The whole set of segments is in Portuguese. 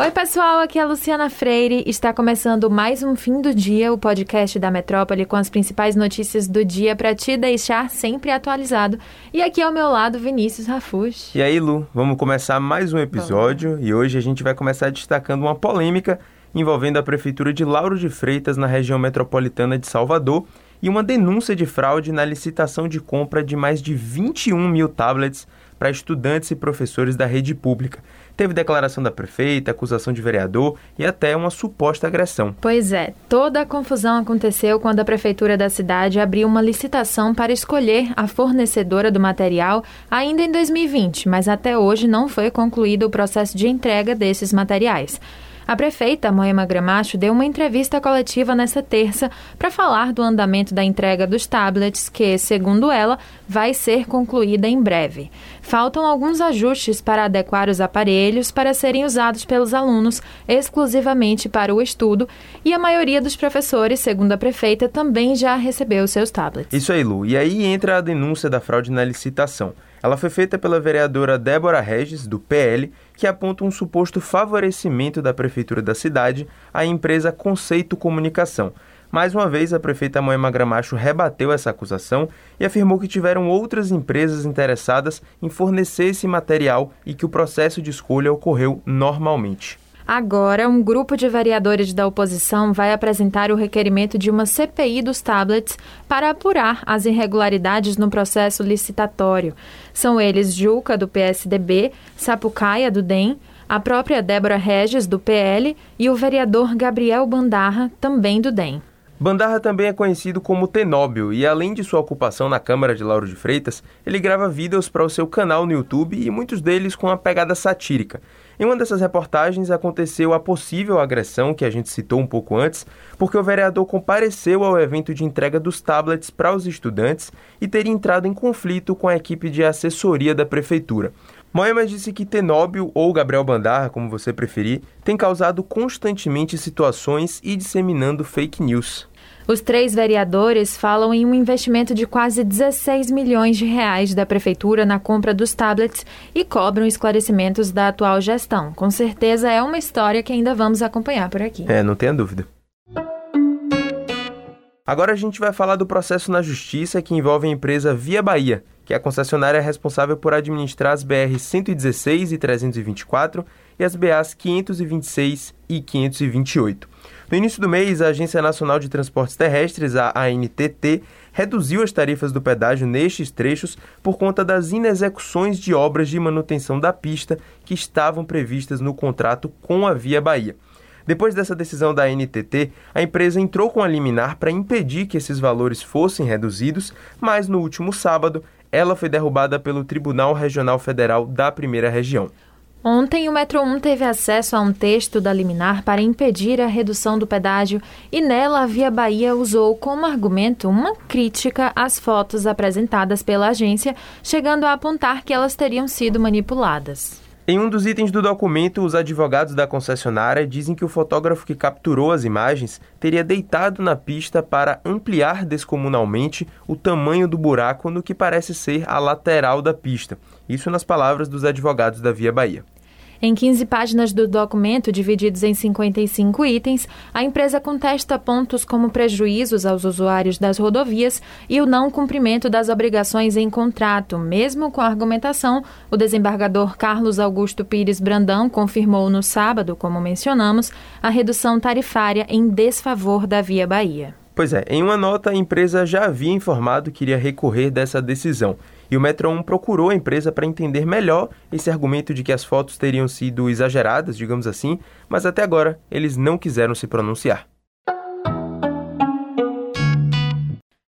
Oi, pessoal, aqui é a Luciana Freire. Está começando mais um Fim do Dia, o podcast da Metrópole com as principais notícias do dia para te deixar sempre atualizado. E aqui ao meu lado, Vinícius Rafuz. E aí, Lu, vamos começar mais um episódio e hoje a gente vai começar destacando uma polêmica envolvendo a prefeitura de Lauro de Freitas na região metropolitana de Salvador e uma denúncia de fraude na licitação de compra de mais de 21 mil tablets para estudantes e professores da rede pública. Teve declaração da prefeita, acusação de vereador e até uma suposta agressão. Pois é, toda a confusão aconteceu quando a prefeitura da cidade abriu uma licitação para escolher a fornecedora do material ainda em 2020, mas até hoje não foi concluído o processo de entrega desses materiais. A prefeita Moema Gramacho deu uma entrevista coletiva nesta terça para falar do andamento da entrega dos tablets, que, segundo ela, vai ser concluída em breve. Faltam alguns ajustes para adequar os aparelhos para serem usados pelos alunos exclusivamente para o estudo e a maioria dos professores, segundo a prefeita, também já recebeu seus tablets. Isso aí, Lu. E aí entra a denúncia da fraude na licitação. Ela foi feita pela vereadora Débora Regis, do PL, que aponta um suposto favorecimento da prefeitura da cidade à empresa Conceito Comunicação. Mais uma vez, a prefeita Moema Gramacho rebateu essa acusação e afirmou que tiveram outras empresas interessadas em fornecer esse material e que o processo de escolha ocorreu normalmente. Agora, um grupo de vereadores da oposição vai apresentar o requerimento de uma CPI dos tablets para apurar as irregularidades no processo licitatório. São eles Juca, do PSDB, Sapucaia, do DEM, a própria Débora Regis, do PL, e o vereador Gabriel Bandarra, também do DEM. Bandarra também é conhecido como Tenóbio e, além de sua ocupação na Câmara de Lauro de Freitas, ele grava vídeos para o seu canal no YouTube e muitos deles com uma pegada satírica. Em uma dessas reportagens aconteceu a possível agressão que a gente citou um pouco antes, porque o vereador compareceu ao evento de entrega dos tablets para os estudantes e teria entrado em conflito com a equipe de assessoria da prefeitura. Moema disse que Tenóbio, ou Gabriel Bandarra, como você preferir, tem causado constantemente situações e disseminando fake news. Os três vereadores falam em um investimento de quase 16 milhões de reais da prefeitura na compra dos tablets e cobram esclarecimentos da atual gestão. Com certeza é uma história que ainda vamos acompanhar por aqui. É, não tenha dúvida. Agora a gente vai falar do processo na justiça que envolve a empresa Via Bahia, que é a concessionária responsável por administrar as BR 116 e 324 e as BAs 526 e 528. No início do mês, a Agência Nacional de Transportes Terrestres, a ANTT, reduziu as tarifas do pedágio nestes trechos por conta das inexecuções de obras de manutenção da pista que estavam previstas no contrato com a Via Bahia. Depois dessa decisão da ANTT, a empresa entrou com a liminar para impedir que esses valores fossem reduzidos, mas no último sábado ela foi derrubada pelo Tribunal Regional Federal da Primeira Região. Ontem, o Metro 1 teve acesso a um texto da liminar para impedir a redução do pedágio e nela a Via Bahia usou como argumento uma crítica às fotos apresentadas pela agência, chegando a apontar que elas teriam sido manipuladas. Em um dos itens do documento, os advogados da concessionária dizem que o fotógrafo que capturou as imagens teria deitado na pista para ampliar descomunalmente o tamanho do buraco no que parece ser a lateral da pista. Isso nas palavras dos advogados da Via Bahia. Em 15 páginas do documento, divididos em 55 itens, a empresa contesta pontos como prejuízos aos usuários das rodovias e o não cumprimento das obrigações em contrato. Mesmo com a argumentação, o desembargador Carlos Augusto Pires Brandão confirmou no sábado, como mencionamos, a redução tarifária em desfavor da Via Bahia. Pois é, em uma nota, a empresa já havia informado que iria recorrer dessa decisão. E o Metro 1 procurou a empresa para entender melhor esse argumento de que as fotos teriam sido exageradas, digamos assim, mas até agora eles não quiseram se pronunciar.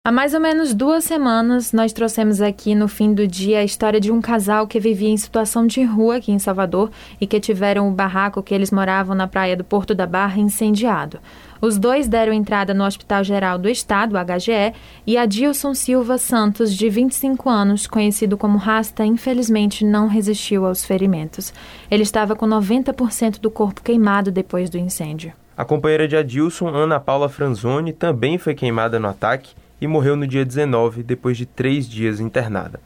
Há mais ou menos duas semanas, nós trouxemos aqui no fim do dia a história de um casal que vivia em situação de rua aqui em Salvador e que tiveram o barraco que eles moravam na praia do Porto da Barra incendiado. Os dois deram entrada no Hospital Geral do Estado, HGE, e Adilson Silva Santos, de 25 anos, conhecido como Rasta, infelizmente não resistiu aos ferimentos. Ele estava com 90% do corpo queimado depois do incêndio. A companheira de Adilson, Ana Paula Franzoni, também foi queimada no ataque e morreu no dia 19, depois de três dias internada.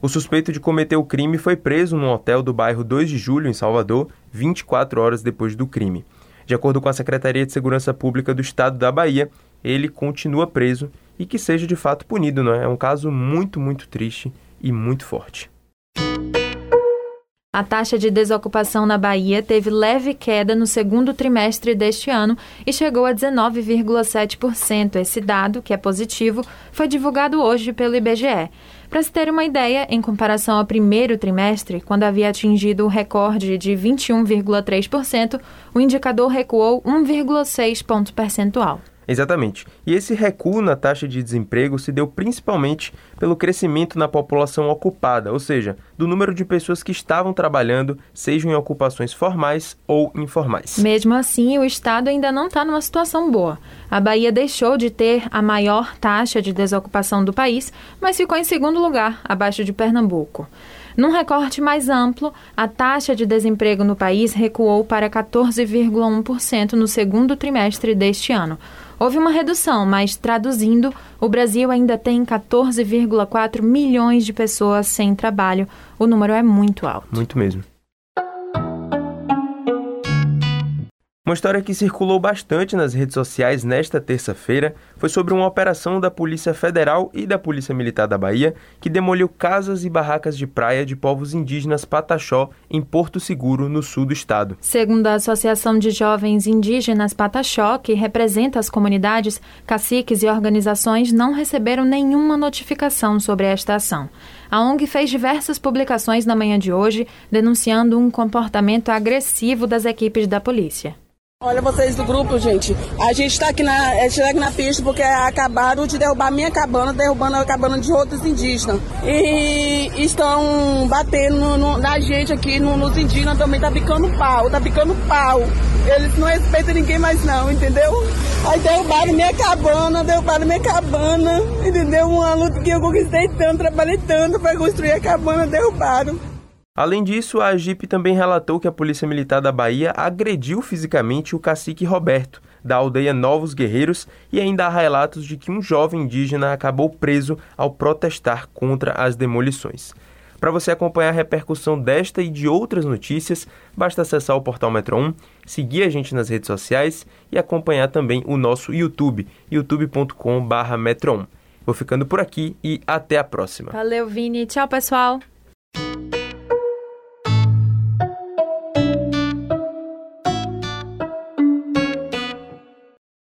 O suspeito de cometer o crime foi preso num hotel do bairro 2 de Julho, em Salvador, 24 horas depois do crime. De acordo com a Secretaria de Segurança Pública do Estado da Bahia, ele continua preso e que seja de fato punido, não é? É um caso muito, muito triste e muito forte. A taxa de desocupação na Bahia teve leve queda no segundo trimestre deste ano e chegou a 19,7%. Esse dado, que é positivo, foi divulgado hoje pelo IBGE. Para se ter uma ideia, em comparação ao primeiro trimestre, quando havia atingido o recorde de 21,3%, o indicador recuou 1,6 ponto percentual. Exatamente. E esse recuo na taxa de desemprego se deu principalmente pelo crescimento na população ocupada, ou seja, do número de pessoas que estavam trabalhando, sejam em ocupações formais ou informais. Mesmo assim, o Estado ainda não está numa situação boa. A Bahia deixou de ter a maior taxa de desocupação do país, mas ficou em segundo lugar, abaixo de Pernambuco. Num recorte mais amplo, a taxa de desemprego no país recuou para 14,1% no segundo trimestre deste ano. Houve uma redução, mas traduzindo, o Brasil ainda tem 14,4 milhões de pessoas sem trabalho. O número é muito alto. Muito mesmo. Uma história que circulou bastante nas redes sociais nesta terça-feira foi sobre uma operação da Polícia Federal e da Polícia Militar da Bahia que demoliu casas e barracas de praia de povos indígenas Pataxó em Porto Seguro, no sul do estado. Segundo a Associação de Jovens Indígenas Pataxó, que representa as comunidades, caciques e organizações não receberam nenhuma notificação sobre esta ação. A ONG fez diversas publicações na manhã de hoje denunciando um comportamento agressivo das equipes da polícia. Olha vocês do grupo, gente. A gente está aqui na, é, aqui na pista porque acabaram de derrubar minha cabana, derrubando a cabana de outros indígenas. E estão batendo no, na gente aqui, no, nos indígenas também, tá picando pau, tá picando pau. Eles não respeitam ninguém mais não, entendeu? Aí derrubaram minha cabana, derrubaram minha cabana, entendeu? Uma luta que eu conquistei tanto, trabalhei tanto para construir a cabana, derrubaram. Além disso, a Agip também relatou que a Polícia Militar da Bahia agrediu fisicamente o cacique Roberto, da aldeia Novos Guerreiros, e ainda há relatos de que um jovem indígena acabou preso ao protestar contra as demolições. Para você acompanhar a repercussão desta e de outras notícias, basta acessar o portal Metro 1, seguir a gente nas redes sociais e acompanhar também o nosso YouTube, youtube.com/metro1. Vou ficando por aqui e até a próxima. Valeu, Vini. Tchau, pessoal.